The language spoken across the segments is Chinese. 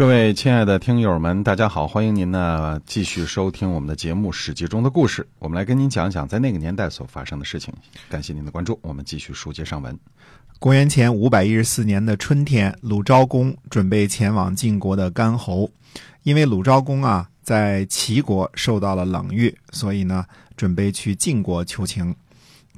各位亲爱的听友们，大家好，欢迎您呢继续收听我们的节目《史记》中的故事。我们来跟您讲讲在那个年代所发生的事情。感谢您的关注，我们继续书接上文。公元前五百一十四年的春天，鲁昭公准备前往晋国的干侯，因为鲁昭公啊在齐国受到了冷遇，所以呢准备去晋国求情。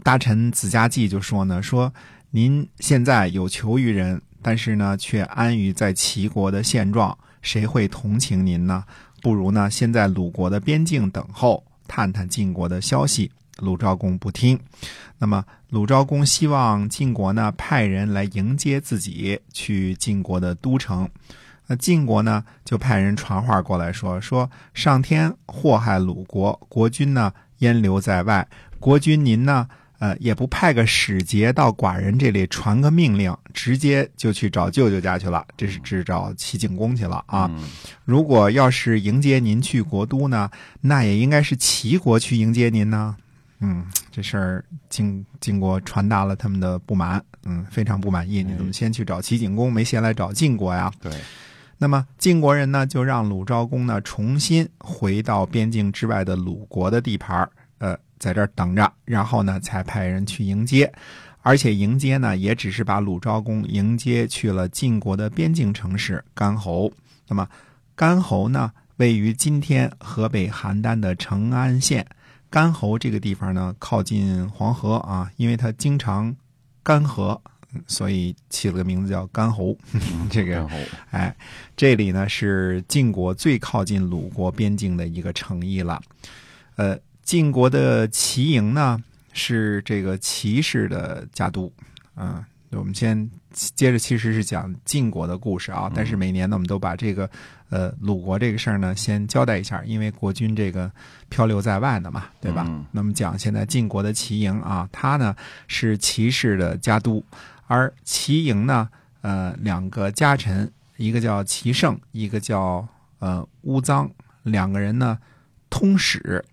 大臣子家季就说呢，说您现在有求于人。但是呢，却安于在齐国的现状，谁会同情您呢？不如呢，先在鲁国的边境等候，探探晋国的消息。鲁昭公不听。那么，鲁昭公希望晋国呢派人来迎接自己去晋国的都城。那晋国呢就派人传话过来说：说上天祸害鲁国，国君呢淹留在外，国君您呢？呃，也不派个使节到寡人这里传个命令，直接就去找舅舅家去了。这是只找齐景公去了啊。如果要是迎接您去国都呢，那也应该是齐国去迎接您呢。嗯，这事儿经经过传达了他们的不满，嗯，非常不满意。你怎么先去找齐景公，没先来找晋国呀？对。那么晋国人呢，就让鲁昭公呢重新回到边境之外的鲁国的地盘呃。在这儿等着，然后呢，才派人去迎接，而且迎接呢，也只是把鲁昭公迎接去了晋国的边境城市干侯。那么，干侯呢，位于今天河北邯郸的成安县。干侯这个地方呢，靠近黄河啊，因为它经常干涸，所以起了个名字叫干侯。这个，哎，这里呢是晋国最靠近鲁国边境的一个城邑了，呃。晋国的齐营呢，是这个齐氏的家督，啊，我们先接着其实是讲晋国的故事啊，但是每年呢，我们都把这个呃鲁国这个事儿呢先交代一下，因为国君这个漂流在外的嘛，对吧？那么讲现在晋国的齐营啊，他呢是齐氏的家督，而齐营呢，呃，两个家臣，一个叫齐胜，一个叫呃乌臧，两个人呢通史。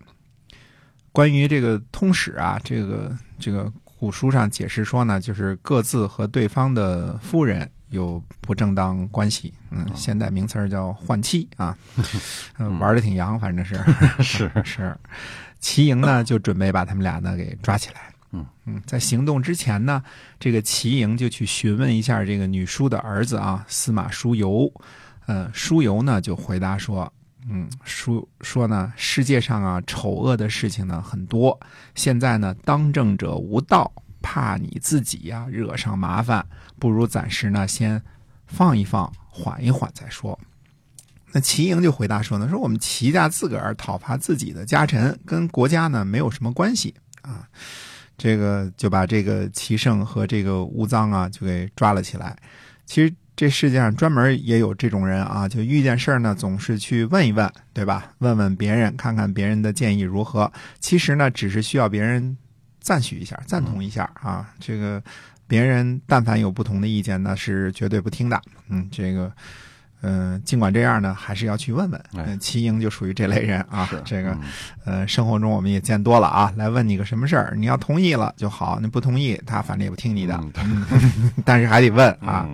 关于这个通史啊，这个这个古书上解释说呢，就是各自和对方的夫人有不正当关系，嗯，现代名词叫换妻啊，玩的挺洋，反正是。是。是。齐莹呢就准备把他们俩呢给抓起来，嗯。嗯，在行动之前呢，这个齐莹就去询问一下这个女书的儿子啊，司马叔游，嗯，叔游呢就回答说。嗯，说说呢，世界上啊，丑恶的事情呢很多。现在呢，当政者无道，怕你自己呀惹上麻烦，不如暂时呢先放一放，缓一缓再说。那齐营就回答说呢，说我们齐家自个儿讨伐自己的家臣，跟国家呢没有什么关系啊。这个就把这个齐胜和这个乌臧啊就给抓了起来。其实。这世界上专门也有这种人啊，就遇见事儿呢，总是去问一问，对吧？问问别人，看看别人的建议如何。其实呢，只是需要别人赞许一下、赞同一下啊。这个别人但凡有不同的意见，那是绝对不听的。嗯，这个，嗯，尽管这样呢，还是要去问问。嗯，齐英就属于这类人啊。这个，呃，生活中我们也见多了啊。来问你个什么事儿，你要同意了就好，你不同意，他反正也不听你的。但是还得问啊。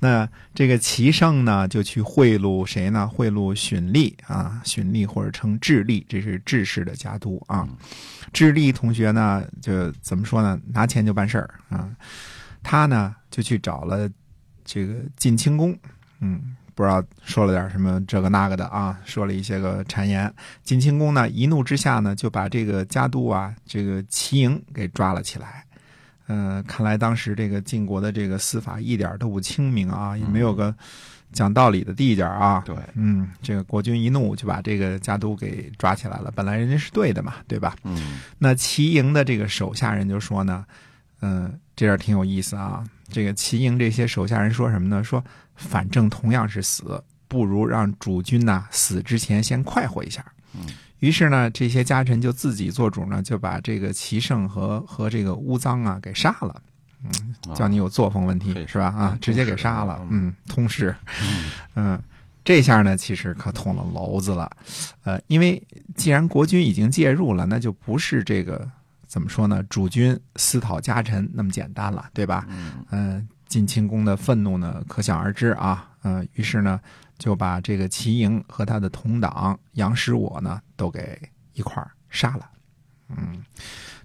那这个齐胜呢，就去贿赂谁呢？贿赂荀立啊，荀立或者称智立，这是智氏的家督啊。智立同学呢，就怎么说呢？拿钱就办事儿啊。他呢，就去找了这个晋清公，嗯，不知道说了点什么这个那个的啊，说了一些个谗言。晋清公呢，一怒之下呢，就把这个家督啊，这个齐营给抓了起来。嗯，看来当时这个晋国的这个司法一点都不清明啊，也没有个讲道理的地界啊。对，嗯，这个国君一怒就把这个家督给抓起来了。本来人家是对的嘛，对吧？嗯。那齐营的这个手下人就说呢，嗯，这点挺有意思啊。这个齐营这些手下人说什么呢？说反正同样是死，不如让主君呐死之前先快活一下。嗯。于是呢，这些家臣就自己做主呢，就把这个齐胜和和这个乌臧啊给杀了。嗯，叫你有作风问题是吧？啊，直接给杀了。嗯，通事。嗯，这下呢，其实可捅了娄子了，呃，因为既然国君已经介入了，那就不是这个怎么说呢？主君私讨家臣那么简单了，对吧？嗯、晋清公的愤怒呢，可想而知啊。呃，于是呢，就把这个齐莹和他的同党杨师我呢，都给一块儿杀了。嗯，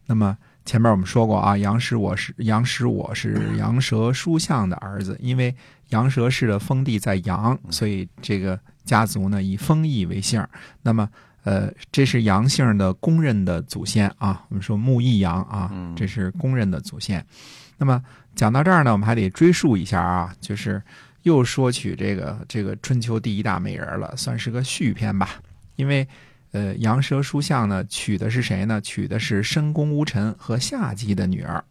那么前面我们说过啊，杨师我是杨师我是杨蛇书相的儿子，因为杨蛇氏的封地在杨，所以这个家族呢以封邑为姓。那么，呃，这是杨姓的公认的祖先啊。我们说木易杨啊，这是公认的祖先。那么讲到这儿呢，我们还得追溯一下啊，就是又说起这个这个春秋第一大美人了，算是个续篇吧。因为呃，杨蛇书相呢娶的是谁呢？娶的是申公乌臣和夏姬的女儿。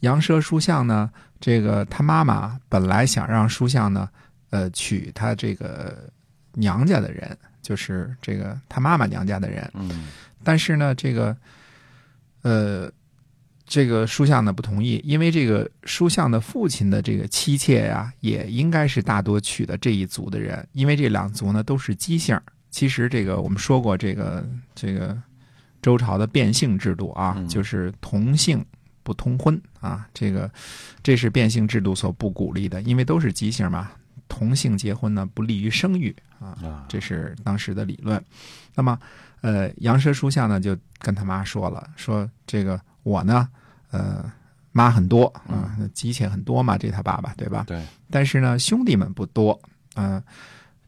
杨蛇书相呢，这个他妈妈本来想让书相呢，呃，娶他这个娘家的人，就是这个他妈妈娘家的人。嗯但是呢，这个，呃，这个书相呢不同意，因为这个书相的父亲的这个妻妾呀、也应该是大多娶的这一族的人，因为这两族呢都是姬姓。其实这个我们说过，这个这个周朝的变姓制度啊，嗯就是同姓不通婚啊，这个这是变姓制度所不鼓励的，因为都是姬姓嘛，同姓结婚呢不利于生育啊。啊，这是当时的理论。那么，呃，杨蛇书相呢就跟他妈说了，说这个我呢，呃，妈很多啊，姬妾很多嘛，这他爸爸对吧？对，但是呢，兄弟们不多，嗯、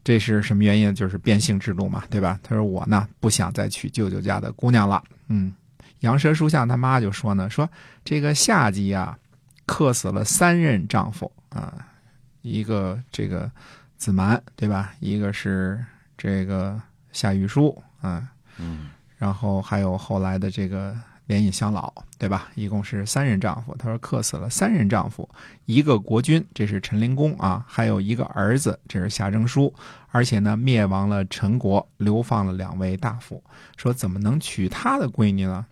这是什么原因？就是变性之路嘛，对吧？他说我呢不想再娶舅舅家的姑娘了，嗯。杨蛇书相他妈就说呢，说这个夏姬啊，克死了三任丈夫啊、一个这个子蛮，对吧？一个是这个夏玉书啊、嗯然后还有后来的这个连尹相老，对吧？一共是三任丈夫。他说克死了三任丈夫，一个国君，这是陈灵公啊，还有一个儿子，这是夏征书，而且呢灭亡了陈国，流放了两位大夫。说怎么能娶他的闺女呢？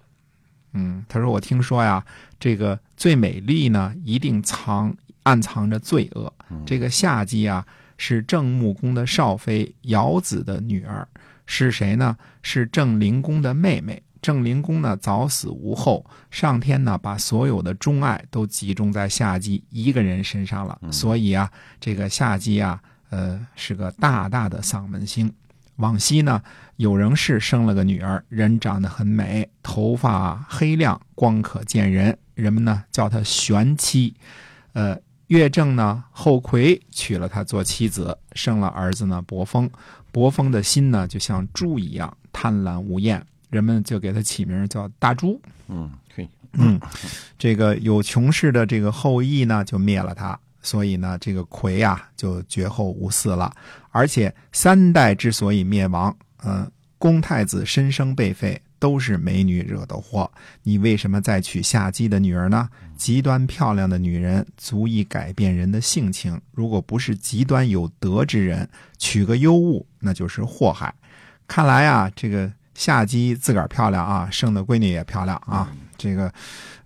嗯，他说我听说呀，这个最美丽呢，一定藏暗藏着罪恶。这个夏姬啊，是郑穆公的少妃姚子的女儿，是谁呢？是郑灵公的妹妹。郑灵公呢早死无后，上天呢把所有的钟爱都集中在夏姬一个人身上了，所以啊，这个夏姬啊，呃，是个大大的丧门星。往昔呢，有仍是生了个女儿，人长得很美，头发黑亮，光可见人，人们呢叫她玄妻。呃，乐正呢后魁娶了她做妻子，生了儿子呢伯封。伯封的心呢就像猪一样贪婪无厌，人们就给他起名叫大猪。嗯，可以，嗯，这个有穷氏的这个后裔呢，就灭了他，所以呢，这个魁啊就绝后无嗣了。而且三代之所以灭亡，嗯、公太子申生被废，都是美女惹的祸。你为什么再娶夏姬的女儿呢？极端漂亮的女人足以改变人的性情，如果不是极端有德之人，娶个尤物那就是祸害。看来啊，这个夏姬自个儿漂亮啊，生的闺女也漂亮啊。这个，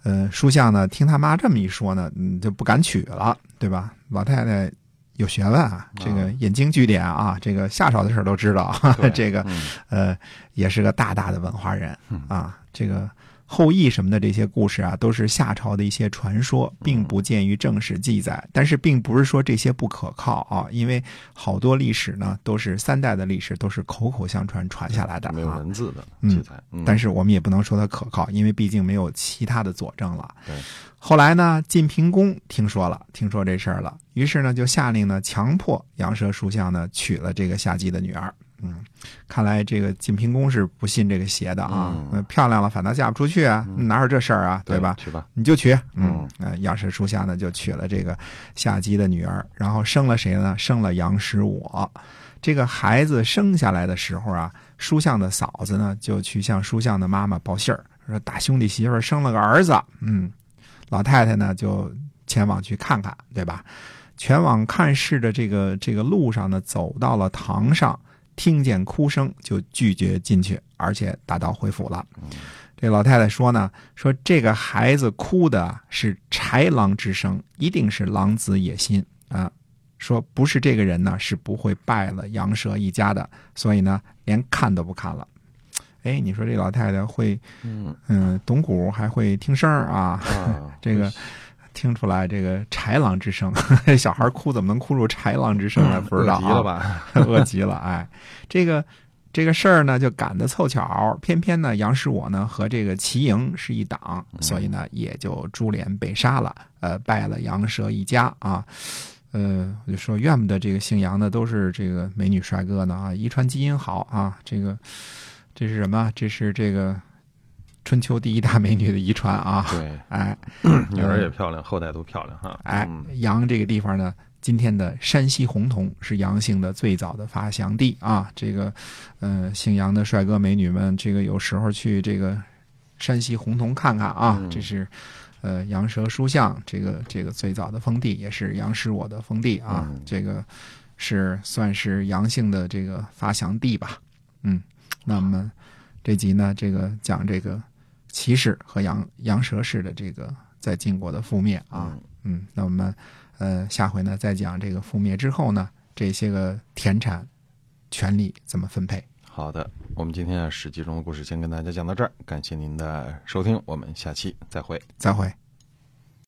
呃，书相呢，听他妈这么一说呢，嗯，就不敢娶了，对吧？老太太有学问啊，这个引经据典啊，这个夏朝的事儿都知道，这个嗯呃，也是个大大的文化人啊。这个后羿什么的这些故事啊，都是夏朝的一些传说，并不见于正史记载。但是，并不是说这些不可靠啊，因为好多历史呢，都是三代的历史，都是口口相传传下来的没有啊。文字的嗯记载，嗯但是我们也不能说它可靠，因为毕竟没有其他的佐证了。对，后来呢，晋平公听说了，听说这事儿了，于是呢就下令呢强迫杨蛇书相呢娶了这个夏姬的女儿。嗯，看来这个晋平公是不信这个邪的啊，嗯呃漂亮了反倒嫁不出去啊，哪有这事儿啊，对吧？去吧，你就娶，嗯，呃，杨氏书下呢就娶了这个夏姬的女儿，然后生了谁呢？生了杨十我。这个孩子生下来的时候啊，书相的嫂子呢就去向书相的妈妈报信儿，说大兄弟媳妇儿生了个儿子。嗯，老太太呢就前往去看看，对吧？前往看事的这个这个路上呢，走到了堂上，听见哭声就拒绝进去，而且打道回府了。这老太太说呢，说这个孩子哭的是豺狼之声，一定是狼子野心啊。说不是这个人呢，是不会败了杨蛇一家的，所以呢，连看都不看了。哎，你说这老太太会，嗯嗯，懂鼓还会听声儿啊？啊，这个听出来这个豺狼之声，小孩哭怎么能哭出豺狼之声来？不知道、啊，饿极了吧？饿极了，哎，这个这个事儿呢，就赶得凑巧，偏偏呢，杨师我呢和这个齐营是一党，所以呢，也就株连被杀了，呃，败了杨蛇一家啊。呃，我就说，怨不得这个姓杨的都是这个美女帅哥呢啊，遗传基因好啊。这个这是什么？这是这个春秋第一大美女的遗传啊。对，哎，女儿也漂亮，后代都漂亮哈。哎嗯，阳这个地方呢，今天的山西洪洞是杨姓的最早的发祥地啊。这个，呃，姓杨的帅哥美女们，这个有时候去这个山西洪洞看看啊，嗯这是。呃，羊舌书巷这个这个最早的封地，也是杨师我的封地啊，嗯这个是算是杨姓的这个发祥地吧。嗯，那么这集呢，这个讲这个齐氏和羊羊蛇氏的这个在晋国的覆灭啊。嗯嗯，那我们呃下回呢再讲这个覆灭之后呢，这些个田产权利怎么分配。好的，我们今天啊《史记》中的故事先跟大家讲到这儿，感谢您的收听，我们下期再会。再会。